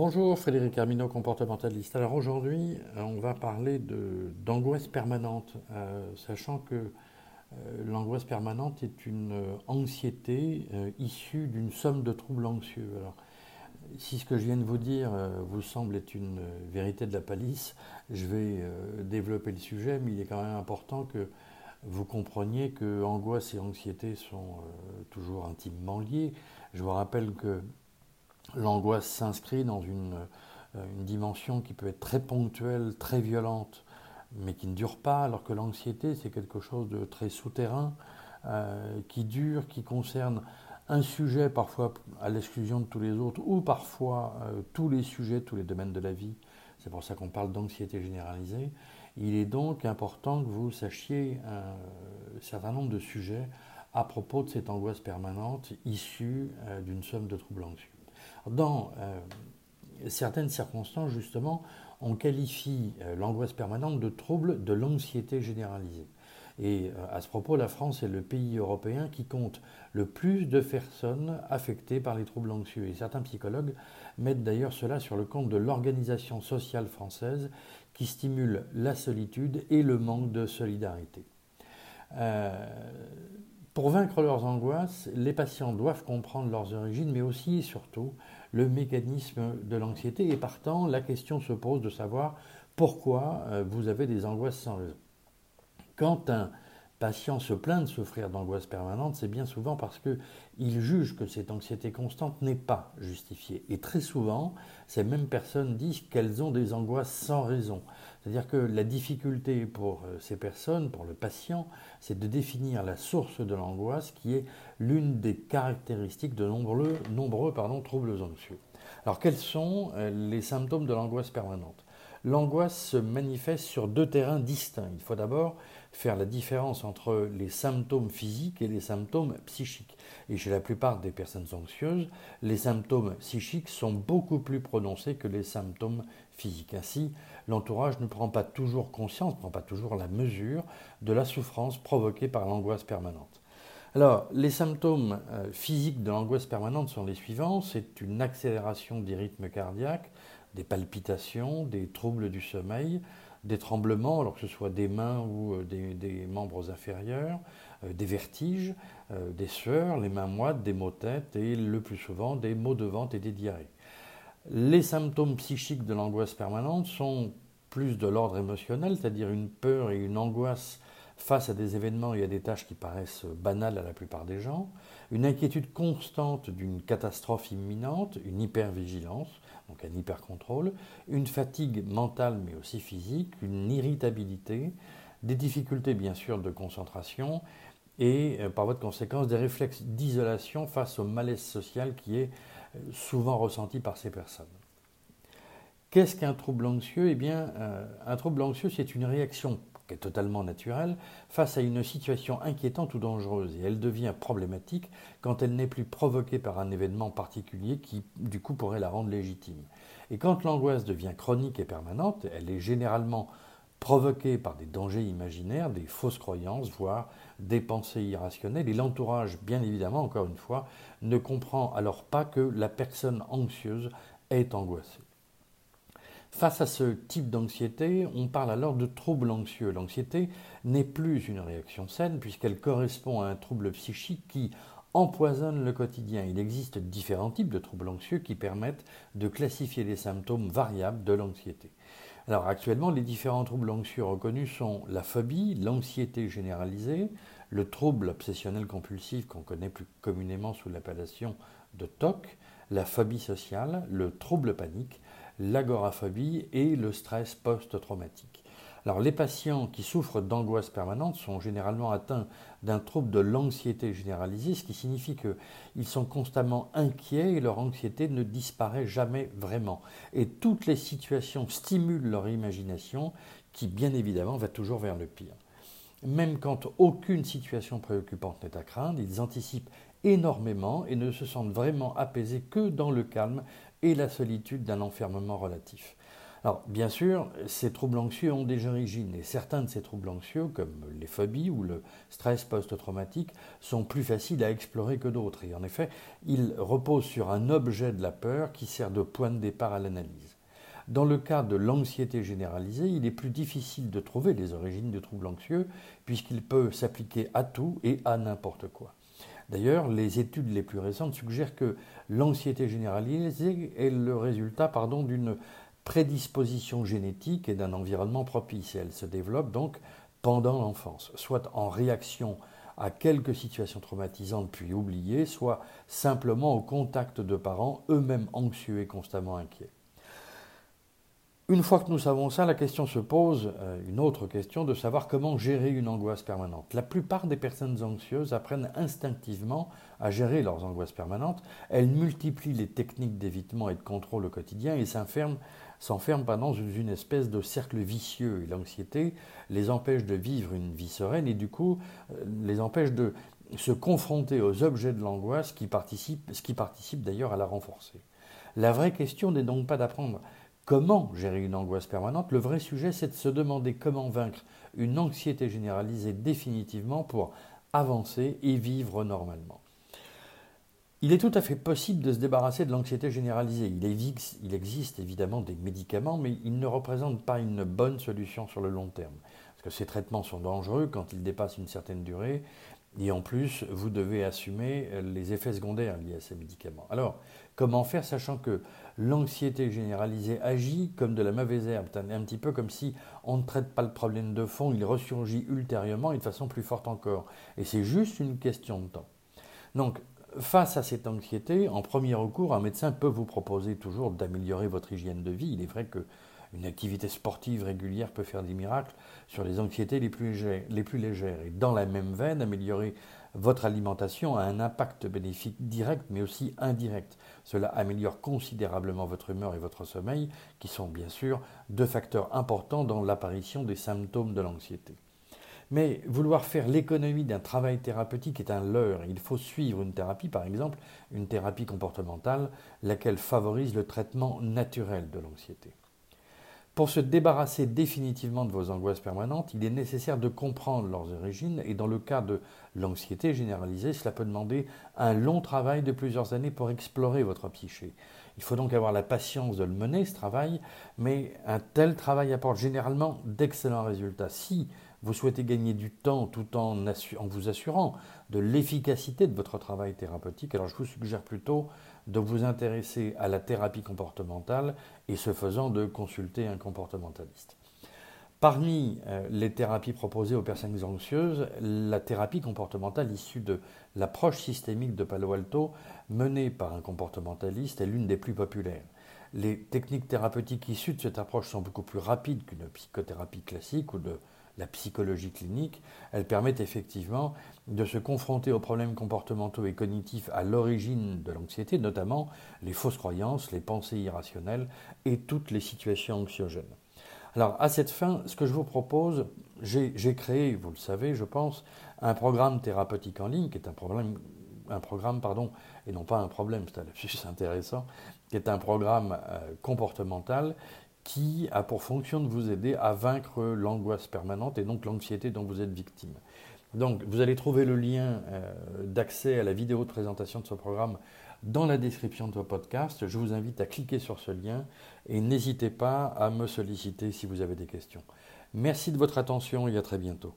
Bonjour, Frédéric Armino, comportementaliste. Alors aujourd'hui, euh, on va parler d'angoisse permanente, euh, sachant que euh, l'angoisse permanente est une anxiété issue d'une somme de troubles anxieux. Alors, si ce que je viens de vous dire vous semble être une vérité de la palisse, je vais développer le sujet, mais il est quand même important que vous compreniez que angoisse et anxiété sont toujours intimement liées. Je vous rappelle que l'angoisse s'inscrit dans une, euh, une, dimension qui peut être très ponctuelle, très violente, mais qui ne dure pas, alors que l'anxiété, c'est quelque chose de très souterrain, euh, qui dure, qui concerne un sujet parfois à l'exclusion de tous les autres, ou parfois euh, tous les sujets, tous les domaines de la vie. C'est pour ça qu'on parle d'anxiété généralisée. Il est donc important que vous sachiez un certain nombre de sujets à propos de cette angoisse permanente issue d'une somme de troubles anxieux. Dans euh, certaines circonstances, justement, on qualifie euh, l'angoisse permanente de trouble de l'anxiété généralisée. Et euh, à ce propos, la France est le pays européen qui compte le plus de personnes affectées par les troubles anxieux. Et certains psychologues mettent d'ailleurs cela sur le compte de l'organisation sociale française qui stimule la solitude et le manque de solidarité. Pour vaincre leurs angoisses, les patients doivent comprendre leurs origines, mais aussi et surtout le mécanisme de l'anxiété et partant, la question se pose de savoir pourquoi euh, vous avez des angoisses sans raison. Quand un patient se plaint de souffrir d'angoisse permanente, c'est bien souvent parce qu'il juge que cette anxiété constante n'est pas justifiée. Et très souvent, ces mêmes personnes disent qu'elles ont des angoisses sans raison. C'est-à-dire que la difficulté pour euh, ces personnes, pour le patient, c'est de définir la source de l'angoisse qui est l'une des caractéristiques de nombreux, troubles anxieux. Alors quels sont euh, les symptômes de l'angoisse permanente? L'angoisse se manifeste sur deux terrains distincts. Il faut d'abord faire la différence entre les symptômes physiques et les symptômes psychiques. Et chez la plupart des personnes anxieuses, les symptômes psychiques sont beaucoup plus prononcés que les symptômes physiques. Ainsi, l'entourage ne prend pas toujours conscience, ne prend pas toujours la mesure de la souffrance provoquée par l'angoisse permanente. Alors, les symptômes euh, physiques de l'angoisse permanente sont les suivants. C'est une accélération des rythmes cardiaques, des palpitations, des troubles du sommeil, des tremblements, alors que ce soit des mains ou euh, des, membres inférieurs, euh, des vertiges, euh, des sueurs, les mains moites, des maux de tête et le plus souvent des maux de ventre et des diarrhées. Les symptômes psychiques de l'angoisse permanente sont plus de l'ordre émotionnel, c'est-à-dire une peur et une angoisse face à des événements et à des tâches qui paraissent banales à la plupart des gens, une inquiétude constante d'une catastrophe imminente, une hypervigilance, donc un hypercontrôle, une fatigue mentale mais aussi physique, une irritabilité, des difficultés bien sûr de concentration et euh, par voie conséquence des réflexes d'isolation face au malaise social qui est euh, souvent ressenti par ces personnes. Qu'est-ce qu'un trouble anxieux? Eh bien, euh, un trouble anxieux, c'est une réaction qui est totalement naturelle, face à une situation inquiétante ou dangereuse. Et elle devient problématique quand elle n'est plus provoquée par un événement particulier qui, du coup, pourrait la rendre légitime. Et quand l'angoisse devient chronique et permanente, elle est généralement provoquée par des dangers imaginaires, des fausses croyances, voire des pensées irrationnelles. Et l'entourage, bien évidemment, encore une fois, ne comprend alors pas que la personne anxieuse est angoissée. Face à ce type d'anxiété, on parle alors de trouble anxieux. L'anxiété n'est plus une réaction saine puisqu'elle correspond à un trouble psychique qui empoisonne le quotidien. Il existe différents types de troubles anxieux qui permettent de classifier les symptômes variables de l'anxiété. Alors actuellement, les différents troubles anxieux reconnus sont la phobie, l'anxiété généralisée, le trouble obsessionnel compulsif qu'on connaît plus communément sous l'appellation de TOC, la phobie sociale, le trouble panique, l'agoraphobie et le stress post-traumatique. Alors, les patients qui souffrent d'angoisse permanente sont généralement atteints d'un trouble de l'anxiété généralisée, ce qui signifie qu'ils sont constamment inquiets et leur anxiété ne disparaît jamais vraiment. Et toutes les situations stimulent leur imagination qui, bien évidemment, va toujours vers le pire. Même quand aucune situation préoccupante n'est à craindre, ils anticipent énormément et ne se sentent vraiment apaisés que dans le calme et la solitude d'un enfermement relatif. Alors, bien sûr, ces troubles anxieux ont des origines, et certains de ces troubles anxieux, comme les phobies ou le stress post-traumatique, sont plus faciles à explorer que d'autres. Et en effet, ils reposent sur un objet de la peur qui sert de point de départ à l'analyse. Dans le cas de l'anxiété généralisée, il est plus difficile de trouver les origines du trouble anxieux, puisqu'il peut s'appliquer à tout et à n'importe quoi. D'ailleurs, les études les plus récentes suggèrent que l'anxiété généralisée est le résultat d'une prédisposition génétique et d'un environnement propice. Elle se développe donc pendant l'enfance, soit en réaction à quelques situations traumatisantes puis oubliées, soit simplement au contact de parents eux-mêmes anxieux et constamment inquiets. Une fois que nous savons ça, la question se pose, euh, une autre question, de savoir comment gérer une angoisse permanente. La plupart des personnes anxieuses apprennent instinctivement à gérer leurs angoisses permanentes. Elles multiplient les techniques d'évitement et de contrôle au quotidien et s'enferment dans une espèce de cercle vicieux. L'anxiété les empêche de vivre une vie sereine et du coup euh, les empêche de se confronter aux objets de l'angoisse qui participent, ce qui participe d'ailleurs à la renforcer. La vraie question n'est donc pas d'apprendre Comment gérer une angoisse permanente Le vrai sujet, c'est de se demander comment vaincre une anxiété généralisée définitivement pour avancer et vivre normalement. Il est tout à fait possible de se débarrasser de l'anxiété généralisée. Il existe évidemment des médicaments, mais ils ne représentent pas une bonne solution sur le long terme. Parce que ces traitements sont dangereux quand ils dépassent une certaine durée, et en plus, vous devez assumer les effets secondaires liés à ces médicaments. Alors, comment faire sachant que l'anxiété généralisée agit comme de la mauvaise herbe, un petit peu comme si on ne traite pas le problème de fond, il ressurgit ultérieurement et de façon plus forte encore. Et c'est juste une question de temps. Donc, face à cette anxiété, en premier recours, un médecin peut vous proposer toujours d'améliorer votre hygiène de vie. Il est vrai que une activité sportive régulière peut faire des miracles sur les anxiétés les plus, légères. Et dans la même veine, améliorer votre alimentation a un impact bénéfique direct mais aussi indirect. Cela améliore considérablement votre humeur et votre sommeil, qui sont bien sûr deux facteurs importants dans l'apparition des symptômes de l'anxiété. Mais vouloir faire l'économie d'un travail thérapeutique est un leurre. Il faut suivre une thérapie, par exemple une thérapie comportementale, laquelle favorise le traitement naturel de l'anxiété. Pour se débarrasser définitivement de vos angoisses permanentes, il est nécessaire de comprendre leurs origines et dans le cas de l'anxiété généralisée, cela peut demander un long travail de plusieurs années pour explorer votre psyché. Il faut donc avoir la patience de le mener, ce travail, mais un tel travail apporte généralement d'excellents résultats. Si vous souhaitez gagner du temps tout en, vous assurant de l'efficacité de votre travail thérapeutique, alors je vous suggère plutôt de vous intéresser à la thérapie comportementale et ce faisant de consulter un comportementaliste. Parmi euh, les thérapies proposées aux personnes anxieuses, la thérapie comportementale issue de l'approche systémique de Palo Alto menée par un comportementaliste est l'une des plus populaires. Les techniques thérapeutiques issues de cette approche sont beaucoup plus rapides qu'une psychothérapie classique ou de la psychologie clinique, elles permettent effectivement de se confronter aux problèmes comportementaux et cognitifs à l'origine de l'anxiété, notamment les fausses croyances, les pensées irrationnelles et toutes les situations anxiogènes. Alors à cette fin, ce que je vous propose, j'ai créé, vous le savez, je pense, un programme thérapeutique en ligne qui est un, problème, un programme, pardon, et non pas un problème, c'est un intéressant, qui est un programme euh, comportemental qui a pour fonction de vous aider à vaincre l'angoisse permanente et donc l'anxiété dont vous êtes victime. Donc vous allez trouver le lien euh, d'accès à la vidéo de présentation de ce programme dans la description de votre podcast. Je vous invite à cliquer sur ce lien et n'hésitez pas à me solliciter si vous avez des questions. Merci de votre attention et à très bientôt.